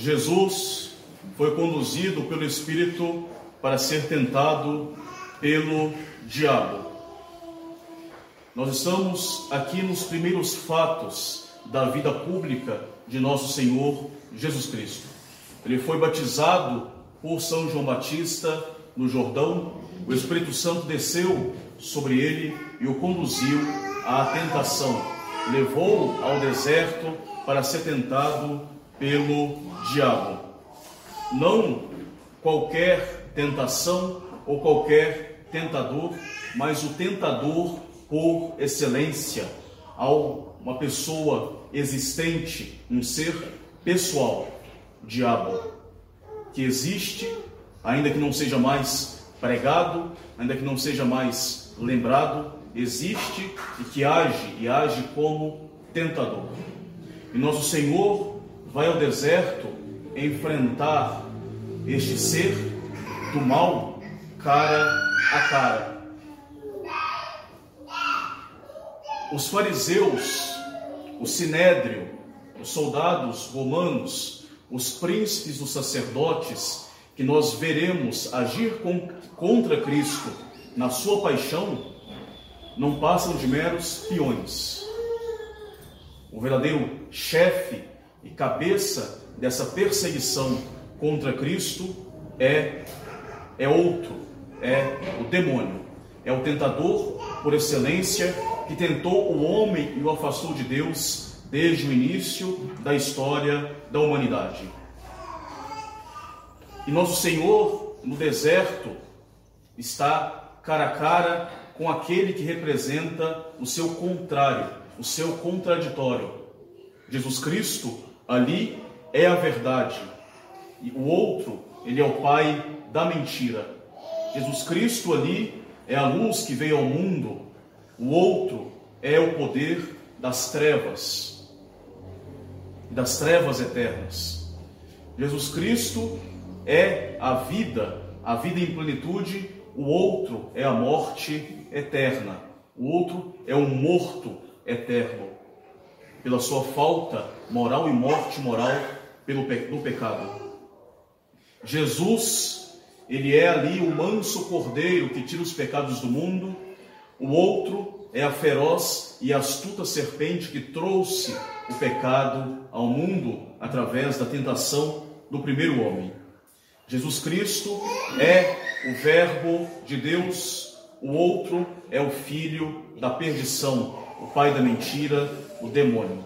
Jesus foi conduzido pelo Espírito para ser tentado pelo diabo. Nós estamos aqui nos primeiros fatos da vida pública de nosso Senhor Jesus Cristo. Ele foi batizado por São João Batista no Jordão, o Espírito Santo desceu sobre ele e o conduziu à tentação, levou-o ao deserto para ser tentado pelo diabo. Não qualquer tentação ou qualquer tentador, mas o tentador por excelência, uma pessoa existente, um ser pessoal, o diabo, que existe, ainda que não seja mais pregado, ainda que não seja mais lembrado, existe e que age e age como tentador. E nosso Senhor vai ao deserto enfrentar este ser do mal cara a cara. Os fariseus, o sinédrio, os soldados romanos, os príncipes dos sacerdotes, que nós veremos agir contra Cristo na sua paixão, não passam de meros peões. O verdadeiro chefe e cabeça dessa perseguição contra Cristo é é outro, é o demônio, é o tentador por excelência que tentou o homem e o afastou de Deus desde o início da história da humanidade. E nosso Senhor no deserto está cara a cara com aquele que representa o seu contrário, o seu contraditório. Jesus Cristo ali é a verdade. E o outro, ele é o pai da mentira. Jesus Cristo ali é a luz que veio ao mundo, o outro é o poder das trevas, das trevas eternas. Jesus Cristo é a vida, a vida em plenitude, o outro é a morte eterna, o outro é o morto eterno, pela sua falta moral e morte moral pelo do pecado. Jesus, ele é ali o manso cordeiro que tira os pecados do mundo, o outro é a feroz e astuta serpente que trouxe o pecado ao mundo através da tentação do primeiro homem. Jesus Cristo é o Verbo de Deus, o outro é o filho da perdição, o pai da mentira, o demônio.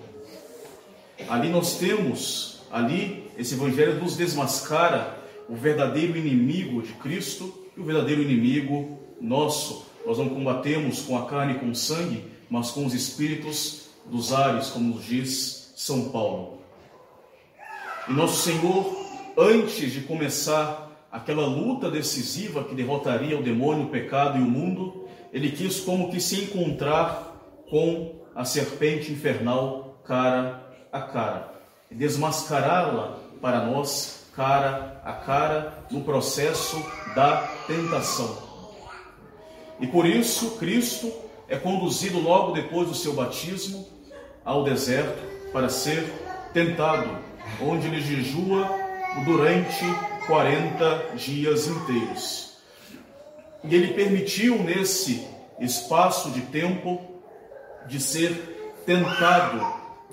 Ali nós temos, ali esse evangelho nos desmascara o verdadeiro inimigo de Cristo e o verdadeiro inimigo nosso. Nós não combatemos com a carne e com o sangue, mas com os espíritos dos ares, como nos diz São Paulo. E nosso Senhor, antes de começar aquela luta decisiva que derrotaria o demônio, o pecado e o mundo, ele quis como que se encontrar com a serpente infernal cara a cara desmascará-la para nós cara a cara no processo da tentação. E por isso Cristo é conduzido logo depois do seu batismo ao deserto para ser tentado, onde ele jejua durante 40 dias inteiros. E ele permitiu nesse espaço de tempo de ser tentado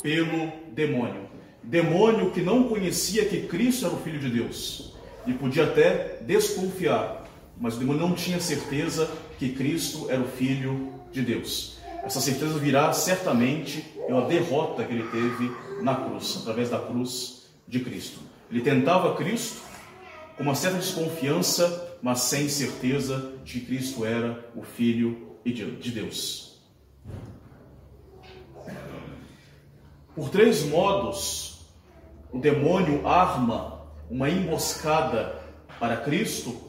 pelo demônio demônio que não conhecia que Cristo era o Filho de Deus e podia até desconfiar, mas o demônio não tinha certeza que Cristo era o Filho de Deus. Essa certeza virá certamente pela derrota que ele teve na cruz, através da cruz de Cristo. Ele tentava Cristo com uma certa desconfiança, mas sem certeza de que Cristo era o Filho de Deus. Por três modos, o demônio arma uma emboscada para Cristo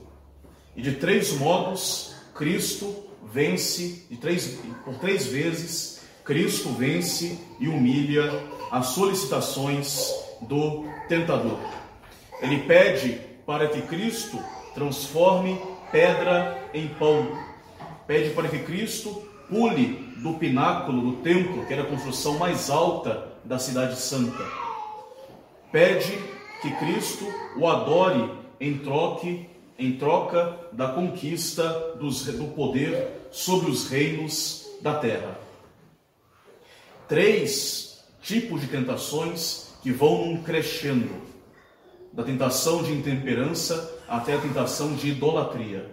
e de três modos Cristo vence, de três, por três vezes Cristo vence e humilha as solicitações do tentador. Ele pede para que Cristo transforme pedra em pão. Pede para que Cristo pule do pináculo do templo, que era a construção mais alta da cidade santa pede que Cristo o adore em troque em troca da conquista dos, do poder sobre os reinos da terra. Três tipos de tentações que vão crescendo, da tentação de intemperança até a tentação de idolatria,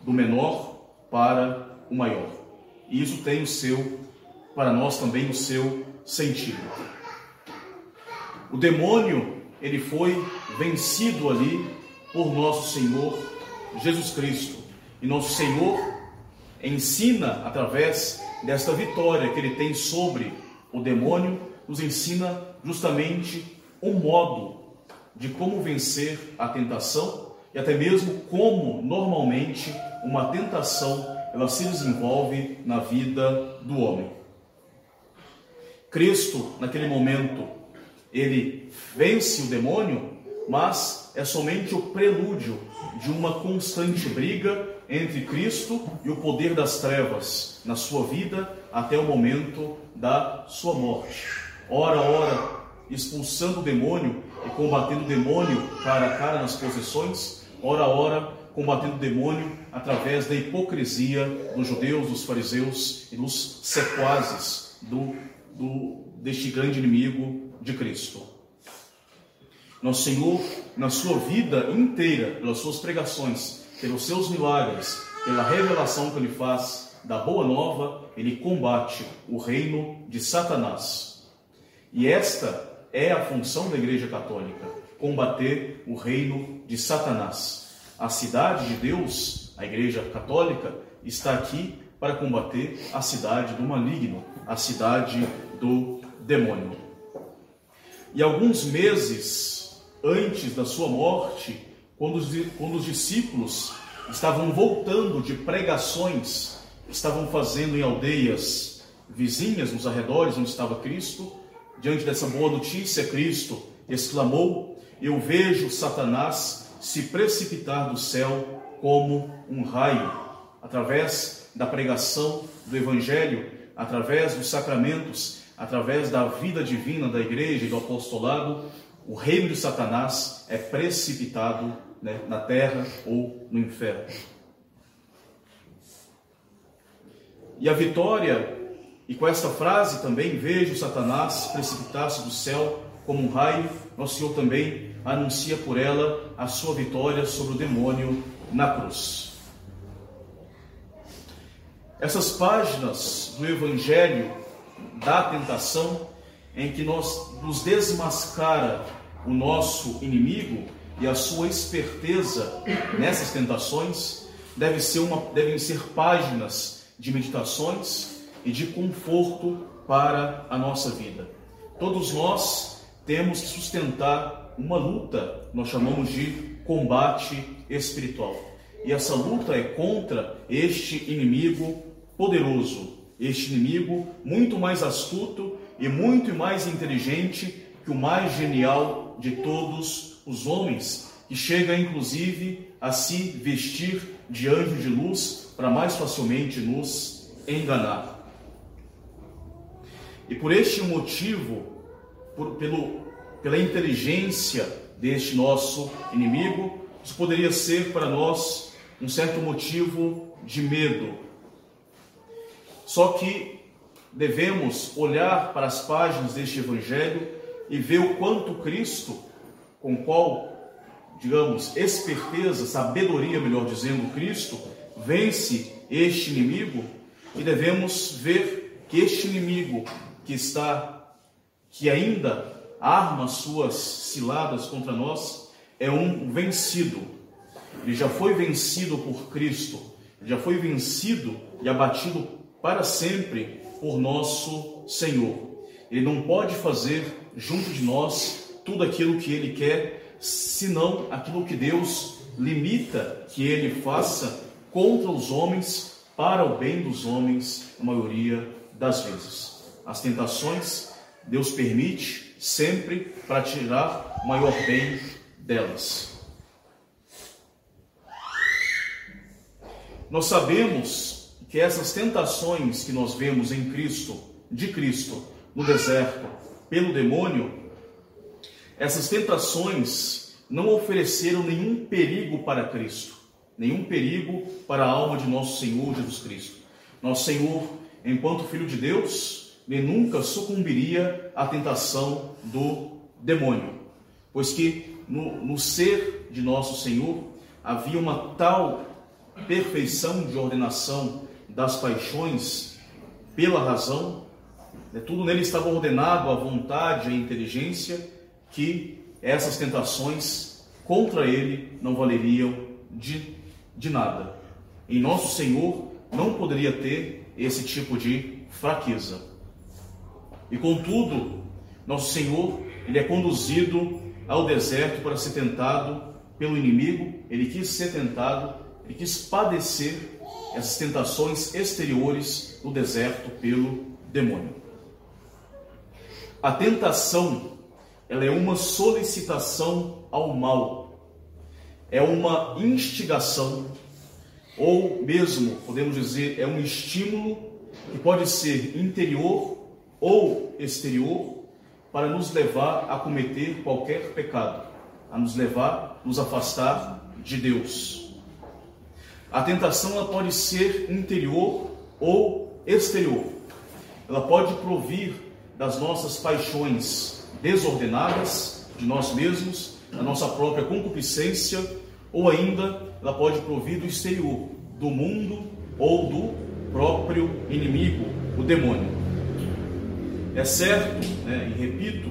do menor para o maior. E isso tem o seu, para nós também, o seu sentido. O demônio, ele foi vencido ali por nosso Senhor Jesus Cristo. E nosso Senhor ensina, através desta vitória que ele tem sobre o demônio, nos ensina justamente um modo de como vencer a tentação e até mesmo como normalmente uma tentação ela se desenvolve na vida do homem. Cristo, naquele momento, ele vence o demônio mas é somente o prelúdio de uma constante briga entre Cristo e o poder das trevas na sua vida até o momento da sua morte. Ora, ora, expulsando o demônio e combatendo o demônio cara a cara nas possessões, ora, ora, combatendo o demônio através da hipocrisia dos judeus, dos fariseus e dos sequazes do, do, deste grande inimigo de Cristo. Nosso Senhor, na sua vida inteira, pelas suas pregações, pelos seus milagres, pela revelação que ele faz da boa nova, ele combate o reino de Satanás. E esta é a função da Igreja Católica: combater o reino de Satanás. A cidade de Deus, a Igreja Católica, está aqui para combater a cidade do maligno, a cidade do demônio. E alguns meses antes da sua morte, quando os, quando os discípulos estavam voltando de pregações, estavam fazendo em aldeias vizinhas, nos arredores onde estava Cristo, diante dessa boa notícia, Cristo exclamou: Eu vejo Satanás se precipitar do céu como um raio, através da pregação do Evangelho, através dos sacramentos, através da vida divina da igreja e do apostolado, o reino de Satanás é precipitado né, na terra ou no inferno. E a vitória, e com esta frase também, vejo Satanás precipitar-se do céu como um raio, nosso Senhor também anuncia por ela a sua vitória sobre o demônio na cruz. Essas páginas do Evangelho da tentação em que nós nos desmascara o nosso inimigo e a sua esperteza nessas tentações deve ser uma, devem ser páginas de meditações e de conforto para a nossa vida. Todos nós temos que sustentar uma luta, nós chamamos de combate espiritual. E essa luta é contra este inimigo poderoso, este inimigo muito mais astuto e muito mais inteligente que o mais genial de todos os homens, que chega inclusive a se vestir de anjo de luz para mais facilmente nos enganar. E por este motivo, por, pelo, pela inteligência deste nosso inimigo, isso poderia ser para nós um certo motivo de medo. Só que devemos olhar para as páginas deste Evangelho e ver o quanto Cristo, com qual, digamos, esperteza, sabedoria, melhor dizendo, Cristo, vence este inimigo e devemos ver que este inimigo que está, que ainda arma suas ciladas contra nós, é um vencido. Ele já foi vencido por Cristo, ele já foi vencido e abatido para sempre por nosso Senhor. Ele não pode fazer junto de nós tudo aquilo que ele quer, senão aquilo que Deus limita que ele faça contra os homens, para o bem dos homens, a maioria das vezes. As tentações, Deus permite sempre para tirar o maior bem delas. Nós sabemos que essas tentações que nós vemos em Cristo, de Cristo, no deserto, pelo demônio, essas tentações não ofereceram nenhum perigo para Cristo, nenhum perigo para a alma de nosso Senhor Jesus Cristo. Nosso Senhor, enquanto Filho de Deus, ele nunca sucumbiria à tentação do demônio, pois que no, no ser de nosso Senhor havia uma tal perfeição de ordenação das paixões pela razão, né, tudo nele estava ordenado, a vontade, a inteligência, que essas tentações contra ele não valeriam de, de nada. Em nosso Senhor não poderia ter esse tipo de fraqueza. E contudo, nosso Senhor, ele é conduzido ao deserto para ser tentado pelo inimigo, ele quis ser tentado, ele quis padecer essas tentações exteriores no deserto pelo demônio. A tentação, ela é uma solicitação ao mal, é uma instigação, ou mesmo, podemos dizer, é um estímulo que pode ser interior ou exterior para nos levar a cometer qualquer pecado, a nos levar, nos afastar de Deus. A tentação ela pode ser interior ou exterior. Ela pode provir das nossas paixões desordenadas de nós mesmos, da nossa própria concupiscência, ou ainda ela pode provir do exterior, do mundo ou do próprio inimigo, o demônio. É certo, né, e repito,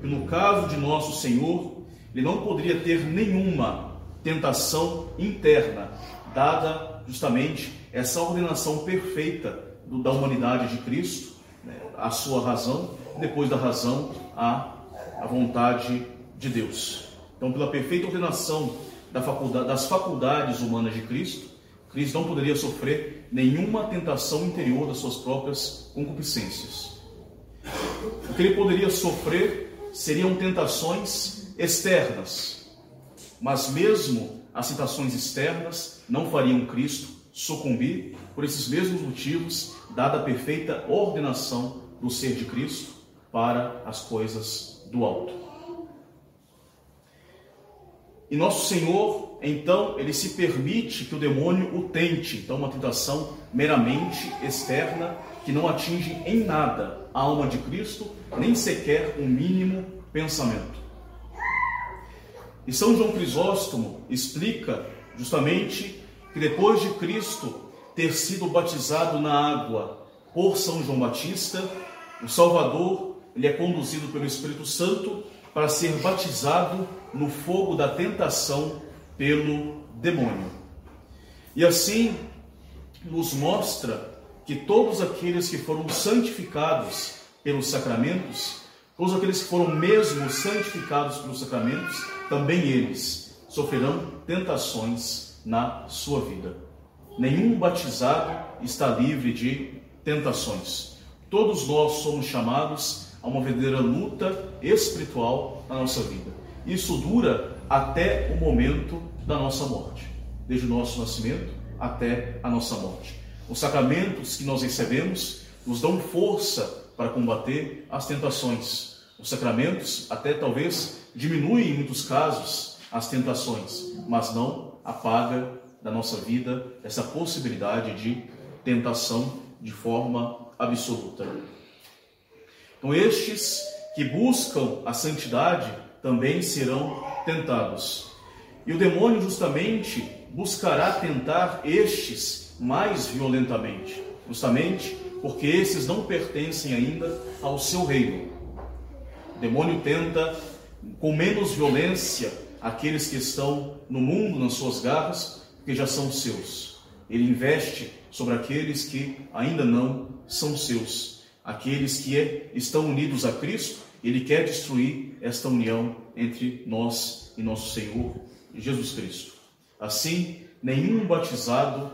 que no caso de nosso Senhor, ele não poderia ter nenhuma tentação interna, dada justamente essa ordenação perfeita do, da humanidade de Cristo, né, a sua razão, depois da razão, a, a vontade de Deus. Então, pela perfeita ordenação da faculdade, das faculdades humanas de Cristo, Cristo não poderia sofrer nenhuma tentação interior das suas próprias concupiscências. O que ele poderia sofrer seriam tentações externas, mas mesmo as citações externas não fariam Cristo sucumbir por esses mesmos motivos, dada a perfeita ordenação do ser de Cristo para as coisas do alto. E nosso Senhor, então, ele se permite que o demônio o tente, então uma tentação meramente externa que não atinge em nada a alma de Cristo, nem sequer um mínimo pensamento. E São João Crisóstomo explica justamente que depois de Cristo ter sido batizado na água por São João Batista, o Salvador ele é conduzido pelo Espírito Santo para ser batizado no fogo da tentação pelo demônio. E assim nos mostra que todos aqueles que foram santificados pelos sacramentos, todos aqueles que foram mesmo santificados pelos sacramentos, também eles sofrerão tentações na sua vida. Nenhum batizado está livre de tentações. Todos nós somos chamados a uma verdadeira luta espiritual na nossa vida. Isso dura até o momento da nossa morte, desde o nosso nascimento até a nossa morte. Os sacramentos que nós recebemos nos dão força para combater as tentações. Os sacramentos até talvez diminui em muitos casos as tentações, mas não apaga da nossa vida essa possibilidade de tentação de forma absoluta. Então, estes que buscam a santidade também serão tentados. E o demônio justamente buscará tentar estes mais violentamente, justamente porque esses não pertencem ainda ao seu reino. O demônio tenta com menos violência aqueles que estão no mundo nas suas garras, que já são seus. Ele investe sobre aqueles que ainda não são seus, aqueles que é, estão unidos a Cristo. Ele quer destruir esta união entre nós e nosso Senhor Jesus Cristo. Assim, nenhum batizado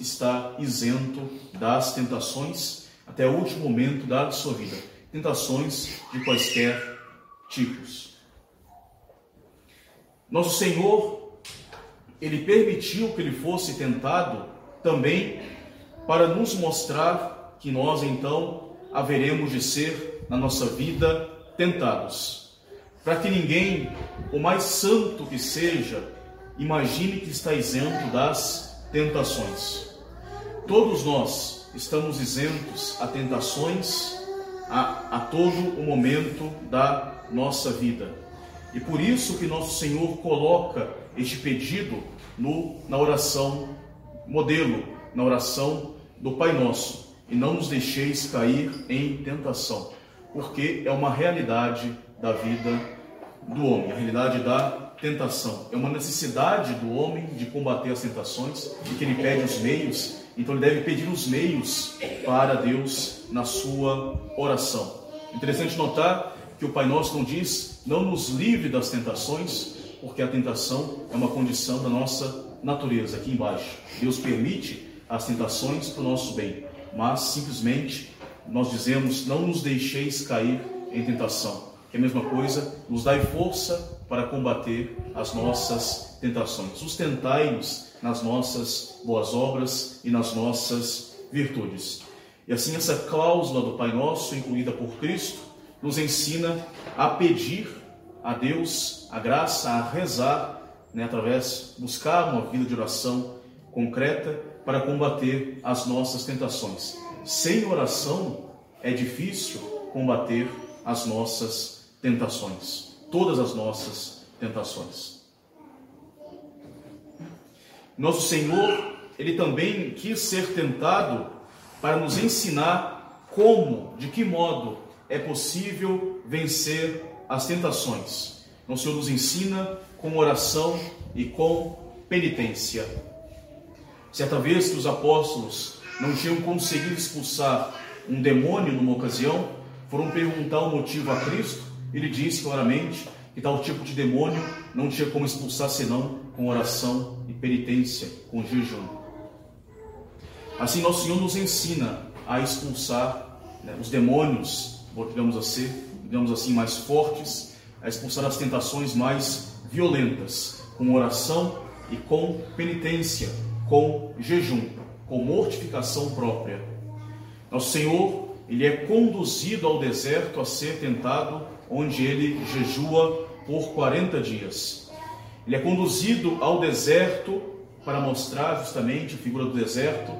está isento das tentações até o último momento da sua vida. Tentações de quaisquer tipos. Nosso Senhor, ele permitiu que ele fosse tentado também para nos mostrar que nós então haveremos de ser na nossa vida tentados. para que ninguém, o mais santo que seja, imagine que está isento das tentações. Todos nós estamos isentos a tentações a, a todo o momento da nossa vida. E por isso que nosso Senhor coloca este pedido no, na oração modelo, na oração do Pai Nosso. E não nos deixeis cair em tentação, porque é uma realidade da vida do homem, a realidade da tentação. É uma necessidade do homem de combater as tentações e que ele pede os meios, então ele deve pedir os meios para Deus na sua oração. Interessante notar que o Pai Nosso não diz, não nos livre das tentações, porque a tentação é uma condição da nossa natureza, aqui embaixo. Deus permite as tentações para o nosso bem, mas simplesmente nós dizemos, não nos deixeis cair em tentação, que é a mesma coisa, nos dai força para combater as nossas tentações. Sustentai-nos nas nossas boas obras e nas nossas virtudes. E assim essa cláusula do Pai Nosso, incluída por Cristo, nos ensina a pedir a Deus a graça, a rezar, né, através, buscar uma vida de oração concreta para combater as nossas tentações. Sem oração é difícil combater as nossas tentações, todas as nossas tentações. Nosso Senhor, ele também quis ser tentado para nos ensinar como, de que modo é possível vencer as tentações. Então, o Senhor nos ensina com oração e com penitência. Certa vez que os apóstolos não tinham conseguido expulsar um demônio numa ocasião, foram perguntar o motivo a Cristo. Ele disse claramente que tal tipo de demônio não tinha como expulsar senão com oração e penitência, com jejum. Assim, nosso Senhor nos ensina a expulsar né, os demônios digamos assim, digamos assim, mais fortes, a expulsar as tentações mais violentas, com oração e com penitência, com jejum, com mortificação própria. Nosso Senhor, ele é conduzido ao deserto a ser tentado, onde ele jejua por 40 dias. Ele é conduzido ao deserto para mostrar justamente a figura do deserto,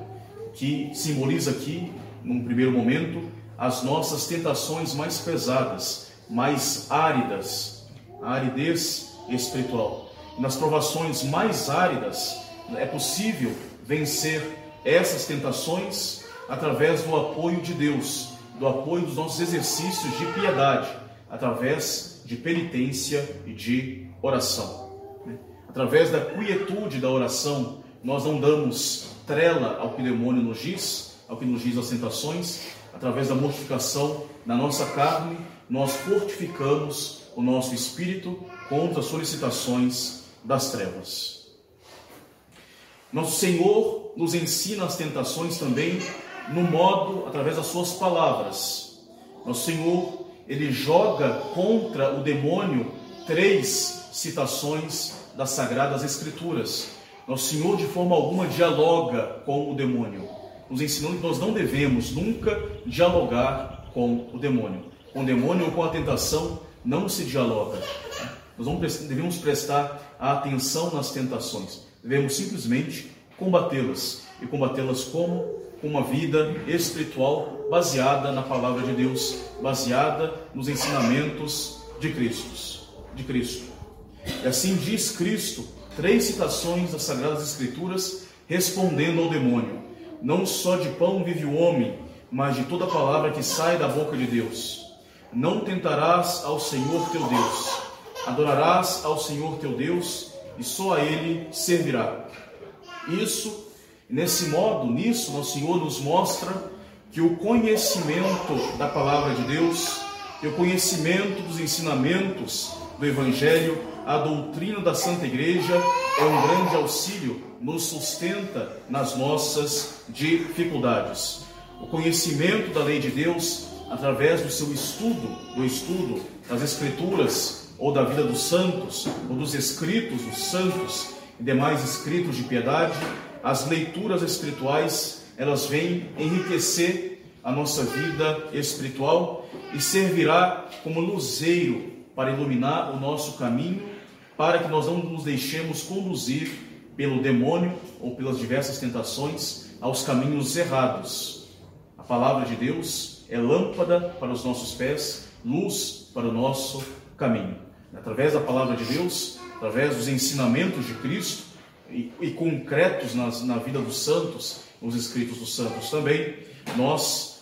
que simboliza aqui, num primeiro momento, as nossas tentações mais pesadas, mais áridas, a aridez espiritual. Nas provações mais áridas, é possível vencer essas tentações através do apoio de Deus, do apoio dos nossos exercícios de piedade, através de penitência e de oração. Através da quietude da oração, nós não damos trela ao que o demônio nos diz, ao que nos diz as tentações, através da mortificação na nossa carne, nós fortificamos o nosso espírito contra as solicitações das trevas. Nosso Senhor nos ensina as tentações também no modo, através das suas palavras. Nosso Senhor, ele joga contra o demônio três citações das Sagradas Escrituras. Nosso Senhor, de forma alguma, dialoga com o demônio nos ensinando que nós não devemos nunca dialogar com o demônio. Com o demônio ou com a tentação não se dialoga. Nós devemos prestar atenção nas tentações. Devemos simplesmente combatê-las. E combatê-las como? Uma vida espiritual baseada na palavra de Deus, baseada nos ensinamentos de Cristo. De Cristo. E assim diz Cristo, três citações das Sagradas Escrituras respondendo ao demônio. Não só de pão vive o homem, mas de toda palavra que sai da boca de Deus. Não tentarás ao Senhor teu Deus. Adorarás ao Senhor teu Deus e só a Ele servirá. Isso, nesse modo, nisso, nosso Senhor nos mostra que o conhecimento da palavra de Deus, que o conhecimento dos ensinamentos do Evangelho, a doutrina da Santa Igreja é um grande auxílio, nos sustenta nas nossas dificuldades. O conhecimento da lei de Deus, através do seu estudo, do estudo das Escrituras, ou da vida dos santos, ou dos escritos dos santos e demais escritos de piedade, as leituras espirituais, elas vêm enriquecer a nossa vida espiritual e servirá como luzeiro para iluminar o nosso caminho, para que nós não nos deixemos conduzir pelo demônio ou pelas diversas tentações aos caminhos errados. A palavra de Deus é lâmpada para os nossos pés, luz para o nosso caminho. Através da palavra de Deus, através dos ensinamentos de Cristo e, e concretos nas, na vida dos santos, nos escritos dos santos também, nós,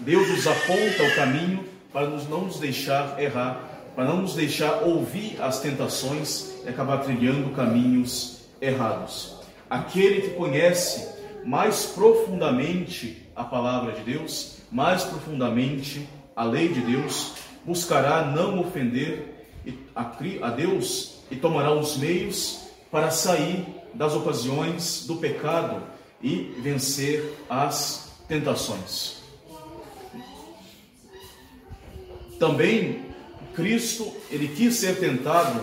Deus nos aponta o caminho para nos, não nos deixar errar, para não nos deixar ouvir as tentações e acabar trilhando caminhos errados. Aquele que conhece mais profundamente a palavra de Deus, mais profundamente a lei de Deus, buscará não ofender a Deus e tomará os meios para sair das ocasiões do pecado e vencer as tentações. Também Cristo, ele quis ser tentado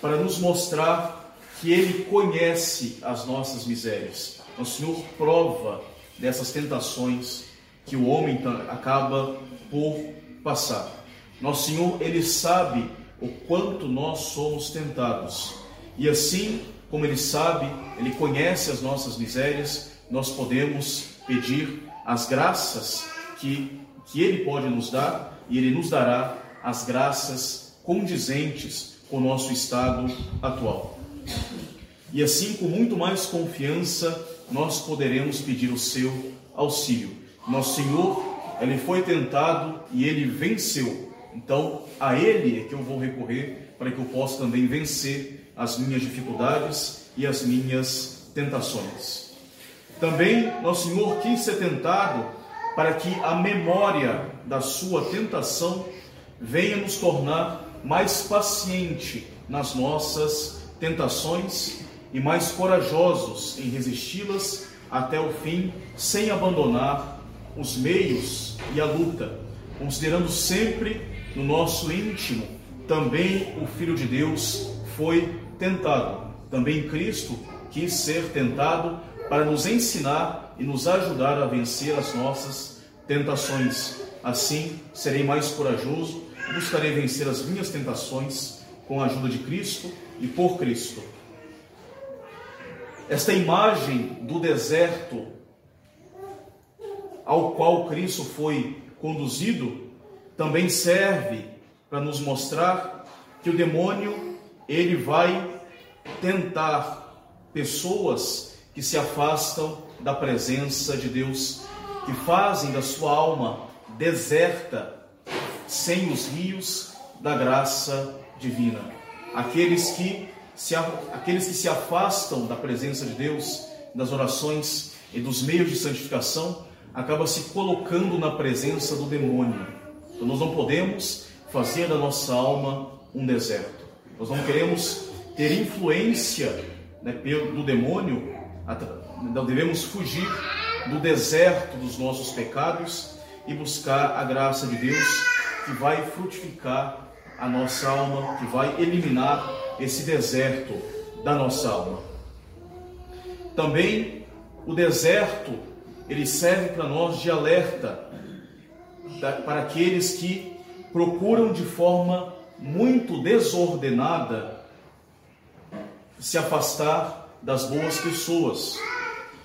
para nos mostrar que ele conhece as nossas misérias. O Senhor prova dessas tentações que o homem acaba por passar. Nosso Senhor, ele sabe o quanto nós somos tentados. E assim como ele sabe, ele conhece as nossas misérias, nós podemos pedir as graças que que ele pode nos dar e ele nos dará as graças condizentes com o nosso estado atual. E assim, com muito mais confiança, nós poderemos pedir o seu auxílio. Nosso Senhor, ele foi tentado e ele venceu. Então, a ele é que eu vou recorrer para que eu possa também vencer as minhas dificuldades e as minhas tentações. Também, nosso Senhor quis ser tentado para que a memória da sua tentação venha nos tornar mais paciente nas nossas tentações e mais corajosos em resisti-las até o fim, sem abandonar os meios e a luta, considerando sempre no nosso íntimo também o Filho de Deus foi tentado. Também Cristo quis ser tentado para nos ensinar e nos ajudar a vencer as nossas tentações. Assim, serei mais corajoso buscarei vencer as minhas tentações com a ajuda de Cristo e por Cristo. Esta imagem do deserto ao qual Cristo foi conduzido também serve para nos mostrar que o demônio ele vai tentar pessoas que se afastam da presença de Deus, que fazem da sua alma deserta, sem os rios da graça divina. Aqueles que se, aqueles que se afastam da presença de Deus, das orações e dos meios de santificação, acabam se colocando na presença do demônio. Então nós não podemos fazer da nossa alma um deserto. Nós não queremos ter influência né, do demônio não devemos fugir do deserto dos nossos pecados e buscar a graça de Deus que vai frutificar a nossa alma, que vai eliminar esse deserto da nossa alma. Também o deserto, ele serve para nós de alerta para aqueles que procuram de forma muito desordenada se afastar das boas pessoas,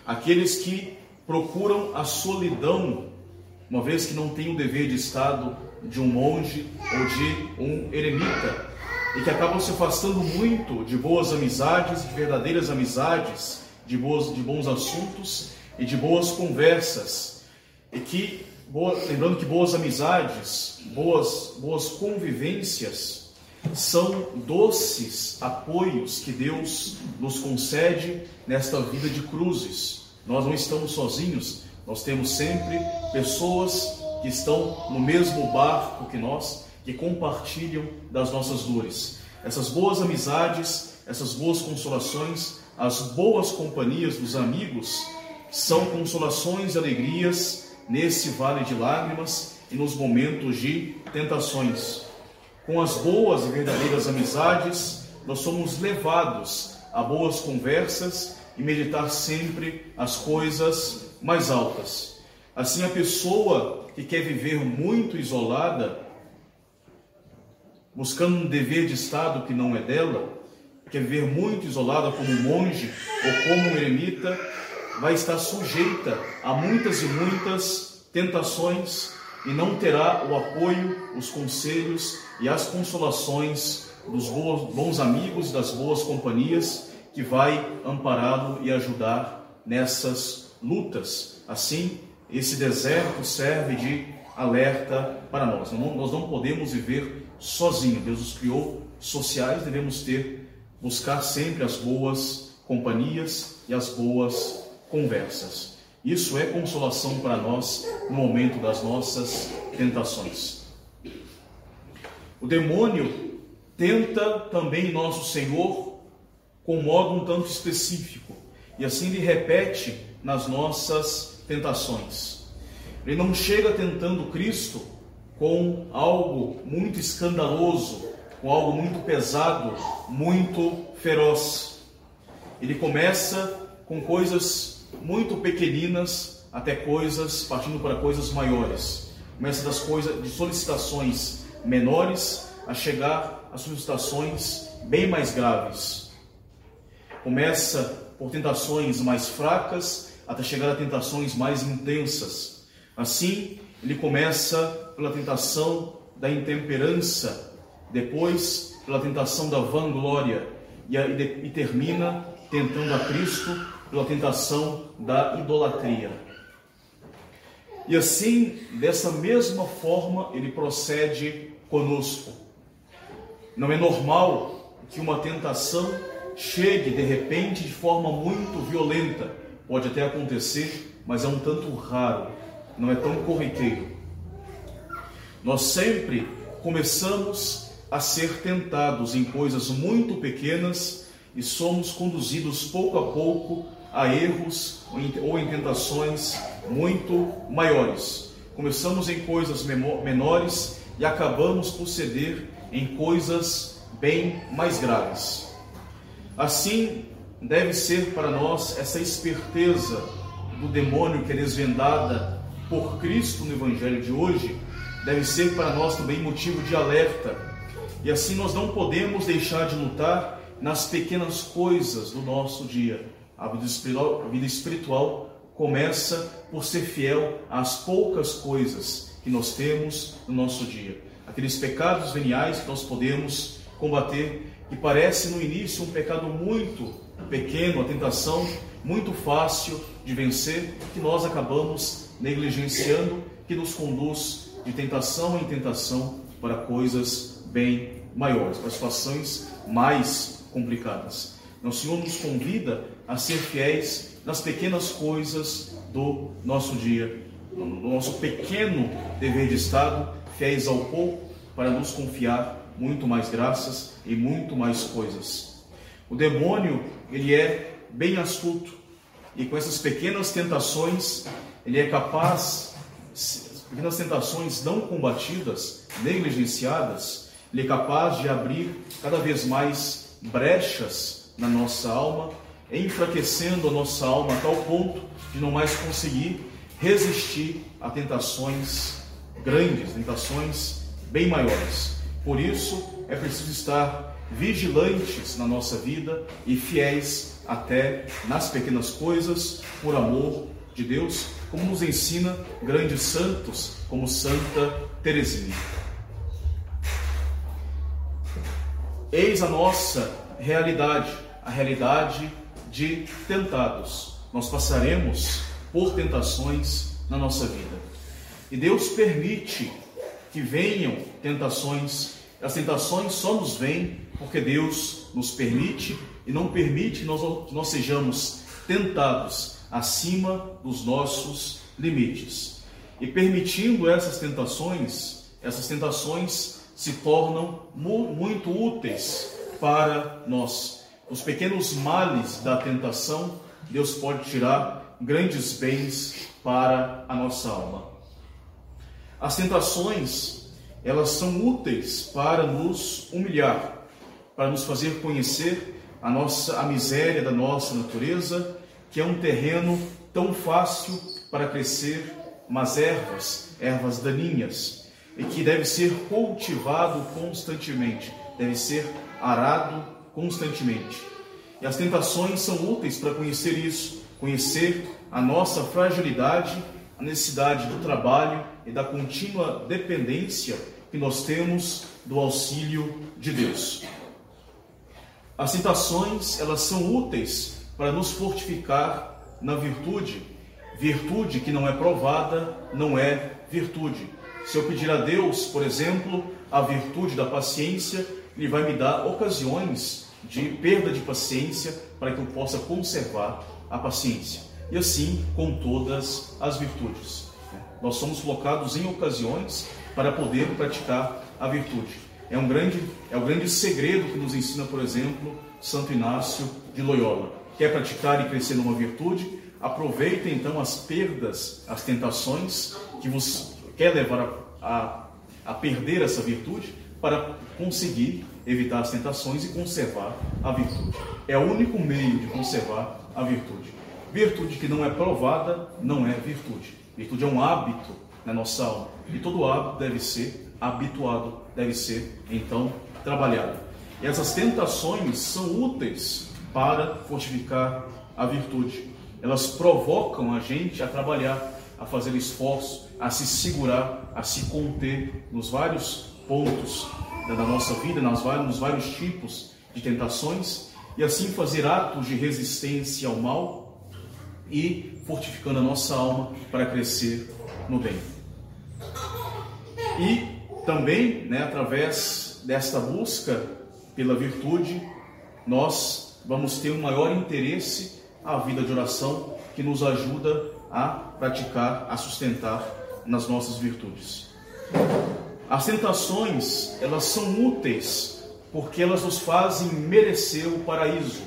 aqueles que procuram a solidão, uma vez que não têm o dever de estado de um monge ou de um eremita, e que acabam se afastando muito de boas amizades, de verdadeiras amizades, de, boas, de bons assuntos e de boas conversas, e que, boa, lembrando que boas amizades, boas, boas convivências, são doces apoios que Deus nos concede nesta vida de cruzes. Nós não estamos sozinhos, nós temos sempre pessoas que estão no mesmo barco que nós, que compartilham das nossas dores. Essas boas amizades, essas boas consolações, as boas companhias dos amigos são consolações e alegrias nesse vale de lágrimas e nos momentos de tentações. Com as boas e verdadeiras amizades, nós somos levados a boas conversas e meditar sempre as coisas mais altas. Assim, a pessoa que quer viver muito isolada, buscando um dever de Estado que não é dela, quer viver muito isolada como um monge ou como um eremita, vai estar sujeita a muitas e muitas tentações e não terá o apoio, os conselhos e as consolações dos bons amigos, das boas companhias que vai ampará-lo e ajudar nessas lutas. Assim, esse deserto serve de alerta para nós. Nós não podemos viver sozinhos. Deus nos criou sociais, devemos ter, buscar sempre as boas companhias e as boas conversas. Isso é consolação para nós no momento das nossas tentações. O demônio tenta também nosso Senhor com modo um tanto específico e assim ele repete nas nossas tentações. Ele não chega tentando Cristo com algo muito escandaloso, com algo muito pesado, muito feroz. Ele começa com coisas muito pequeninas até coisas partindo para coisas maiores. Começa das coisas de solicitações menores a chegar a solicitações bem mais graves. Começa por tentações mais fracas até chegar a tentações mais intensas. Assim, ele começa pela tentação da intemperança, depois pela tentação da vanglória e, e, termina tentando a Cristo pela tentação da idolatria. E assim, dessa mesma forma, ele procede conosco. Não é normal que uma tentação chegue de repente de forma muito violenta. Pode até acontecer, mas é um tanto raro, não é tão corriqueiro. Nós sempre começamos a ser tentados em coisas muito pequenas e somos conduzidos pouco a pouco a erros ou em tentações muito maiores. Começamos em coisas menores e acabamos por ceder em coisas bem mais graves. Assim, deve ser para nós essa esperteza do demônio que é desvendada por Cristo no Evangelho de hoje, deve ser para nós também motivo de alerta. E assim nós não podemos deixar de lutar nas pequenas coisas do nosso dia. A vida espiritual, a vida espiritual começa por ser fiel às poucas coisas que nós temos no nosso dia. Aqueles pecados veniais que nós podemos combater, que parece no início um pecado muito pequeno, a tentação muito fácil de vencer, que nós acabamos negligenciando, que nos conduz de tentação em tentação para coisas bem maiores, para situações mais complicadas. Então, o Senhor nos convida a ser fiéis nas pequenas coisas do nosso dia, no nosso pequeno dever de Estado, fiéis ao pouco, para nos confiar muito mais graças e muito mais coisas. O demônio, ele é bem astuto e com essas pequenas tentações, ele é capaz, pequenas tentações não combatidas, negligenciadas, ele é capaz de abrir cada vez mais brechas na nossa alma, enfraquecendo a nossa alma a tal ponto de não mais conseguir resistir a tentações grandes, tentações bem maiores. Por isso, é preciso estar vigilantes na nossa vida e fiéis até nas pequenas coisas, por amor de Deus, como nos ensina grandes santos, como Santa Teresinha. Eis a nossa realidade, a realidade de tentados. Nós passaremos por tentações na nossa vida. E Deus permite que venham tentações. As tentações só nos vêm porque Deus nos permite e não permite que nós, nós sejamos tentados acima dos nossos limites. E permitindo essas tentações, essas tentações se tornam muito úteis para nós. Os pequenos males da tentação, Deus pode tirar grandes bens para a nossa alma. As tentações, elas são úteis para nos humilhar, para nos fazer conhecer a nossa a miséria da nossa natureza, que é um terreno tão fácil para crescer mas ervas, ervas daninhas. e que deve ser cultivado constantemente, deve ser arado constantemente. E as tentações são úteis para conhecer isso, conhecer a nossa fragilidade, a necessidade do trabalho e da contínua dependência que nós temos do auxílio de Deus. As tentações, elas são úteis para nos fortificar na virtude. Virtude que não é provada não é virtude. Se eu pedir a Deus, por exemplo, a virtude da paciência, Ele vai me dar ocasiões de perda de paciência para que eu possa conservar a paciência. E assim com todas as virtudes. Nós somos colocados em ocasiões para poder praticar a virtude. É um grande, é o grande segredo que nos ensina, por exemplo, Santo Inácio de Loyola. Quer praticar e crescer numa virtude? Aproveite então as perdas, as tentações que vos quer levar a, a, a perder essa virtude para conseguir evitar as tentações e conservar a virtude. É o único meio de conservar a virtude. Virtude que não é provada não é virtude. Virtude é um hábito na nossa alma. E todo hábito deve ser habituado, deve ser então trabalhado. E essas tentações são úteis para fortificar a virtude. Elas provocam a gente a trabalhar, a fazer esforço, a se segurar, a se conter nos vários pontos da nossa vida, nos vários tipos de tentações, e assim fazer atos de resistência ao mal e fortificando a nossa alma para crescer no bem. E também, né, através desta busca pela virtude, nós vamos ter um maior interesse à vida de oração que nos ajuda a praticar, a sustentar nas nossas virtudes. As tentações, elas são úteis porque elas nos fazem merecer o paraíso.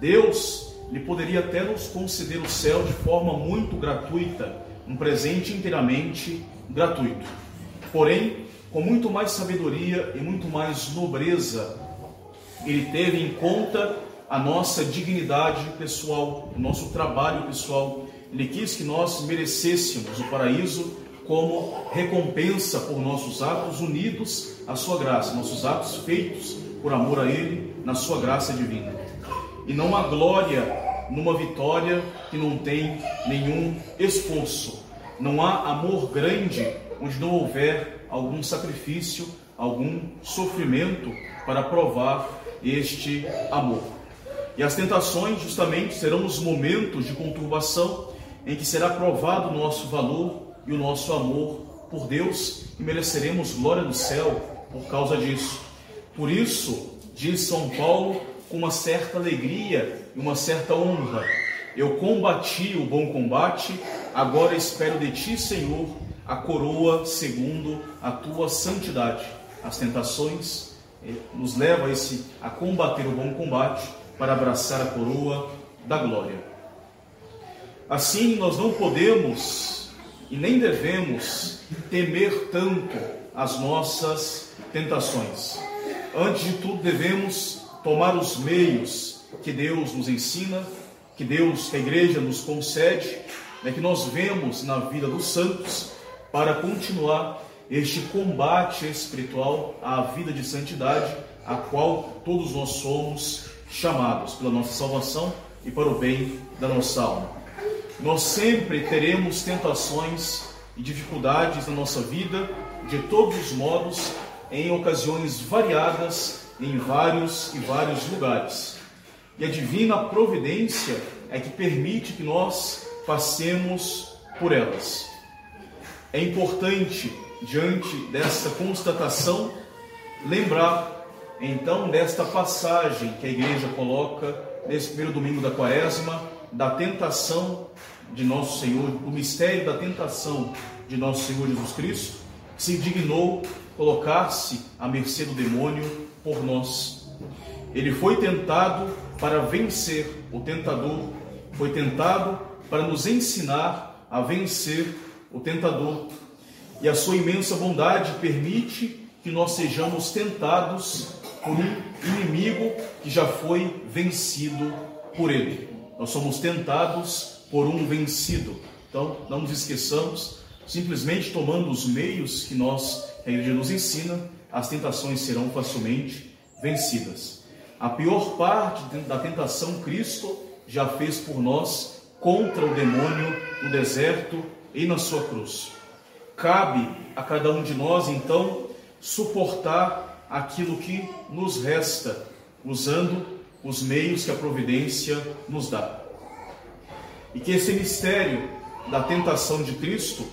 Deus lhe poderia até nos conceder o céu de forma muito gratuita, um presente inteiramente gratuito. Porém, com muito mais sabedoria e muito mais nobreza, ele teve em conta a nossa dignidade pessoal, o nosso trabalho pessoal. Ele quis que nós merecêssemos o paraíso como recompensa por nossos atos unidos à sua graça, nossos atos feitos por amor a Ele, na sua graça divina. E não há glória numa vitória que não tem nenhum esforço. Não há amor grande onde não houver algum sacrifício, algum sofrimento para provar este amor. E as tentações, justamente, serão os momentos de conturbação em que será provado o nosso valor e o nosso amor por Deus e mereceremos glória do céu por causa disso. Por isso, diz São Paulo com uma certa alegria e uma certa honra: Eu combati o bom combate, agora espero de ti, Senhor, a coroa segundo a tua santidade. As tentações eh, nos levam a, esse, a combater o bom combate para abraçar a coroa da glória. Assim, nós não podemos e nem devemos temer tanto as nossas tentações. Antes de tudo, devemos tomar os meios que Deus nos ensina, que Deus, que a igreja nos concede, né, que nós vemos na vida dos santos para continuar este combate espiritual à vida de santidade, a qual todos nós somos chamados pela nossa salvação e para o bem da nossa alma. Nós sempre teremos tentações e dificuldades na nossa vida, de todos os modos, em ocasiões variadas, em vários e vários lugares. E a divina providência é que permite que nós passemos por elas. É importante, diante dessa constatação, lembrar então desta passagem que a igreja coloca nesse primeiro domingo da quaresma, da tentação de nosso Senhor, do mistério da tentação de nosso Senhor Jesus Cristo, que se dignou colocar-se à mercê do demônio por nós. Ele foi tentado para vencer, o tentador foi tentado para nos ensinar a vencer o tentador. E a sua imensa bondade permite que nós sejamos tentados por um inimigo que já foi vencido por ele. Nós somos tentados por um vencido. Então, não nos esqueçamos, simplesmente tomando os meios que nós, a igreja nos ensina, as tentações serão facilmente vencidas. A pior parte da tentação Cristo já fez por nós contra o demônio no deserto e na sua cruz. Cabe a cada um de nós, então, suportar aquilo que nos resta, usando os meios que a providência nos dá. E que esse mistério da tentação de Cristo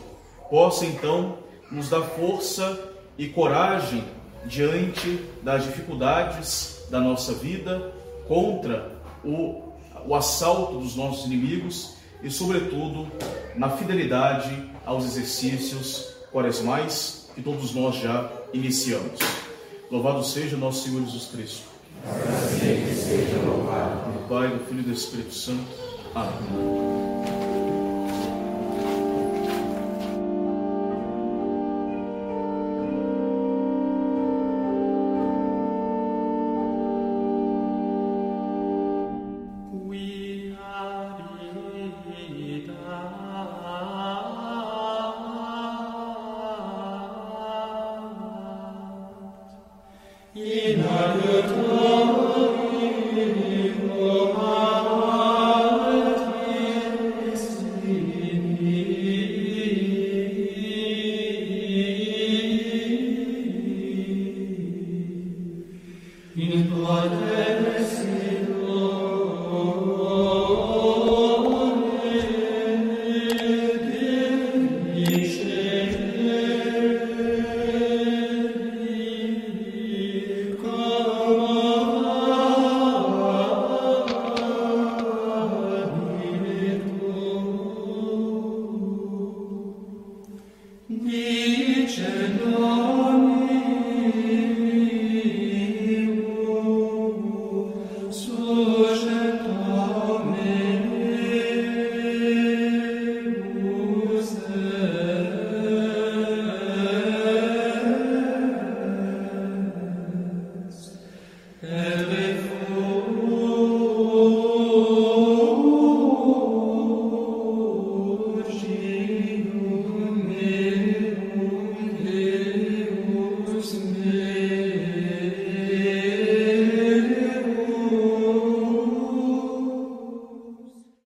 possa então nos dar força e coragem diante das dificuldades da nossa vida, contra o, o assalto dos nossos inimigos e, sobretudo, na fidelidade aos exercícios quaresmais que todos nós já iniciamos. Louvado seja nosso Senhor Jesus Cristo. Assim seja louvado. Do Pai, do Filho e do Espírito Santo. 啊